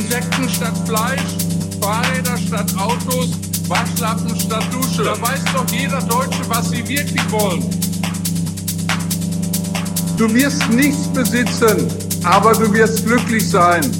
statt Fleisch, Fahrräder statt Autos, Waschlappen statt Dusche. Da weiß doch jeder Deutsche, was sie wirklich wollen. Du wirst nichts besitzen, aber du wirst glücklich sein.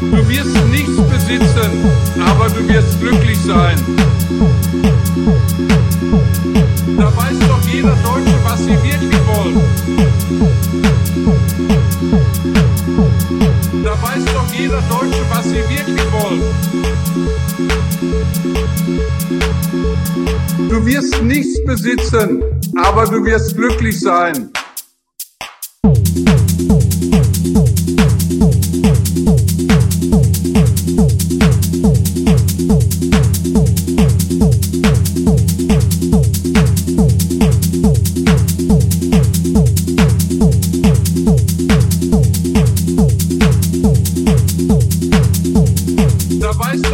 Du wirst nichts besitzen, aber du wirst glücklich sein. Da weiß doch jeder Deutsche, was sie wirklich wollen. Da weiß doch jeder Deutsche, was sie wirklich wollen. Du wirst nichts besitzen, aber du wirst glücklich sein.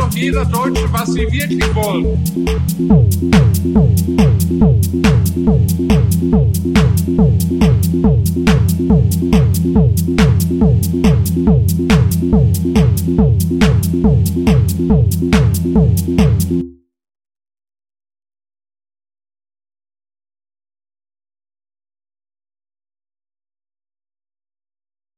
Doch jeder Deutsche, was sie wirklich wollen.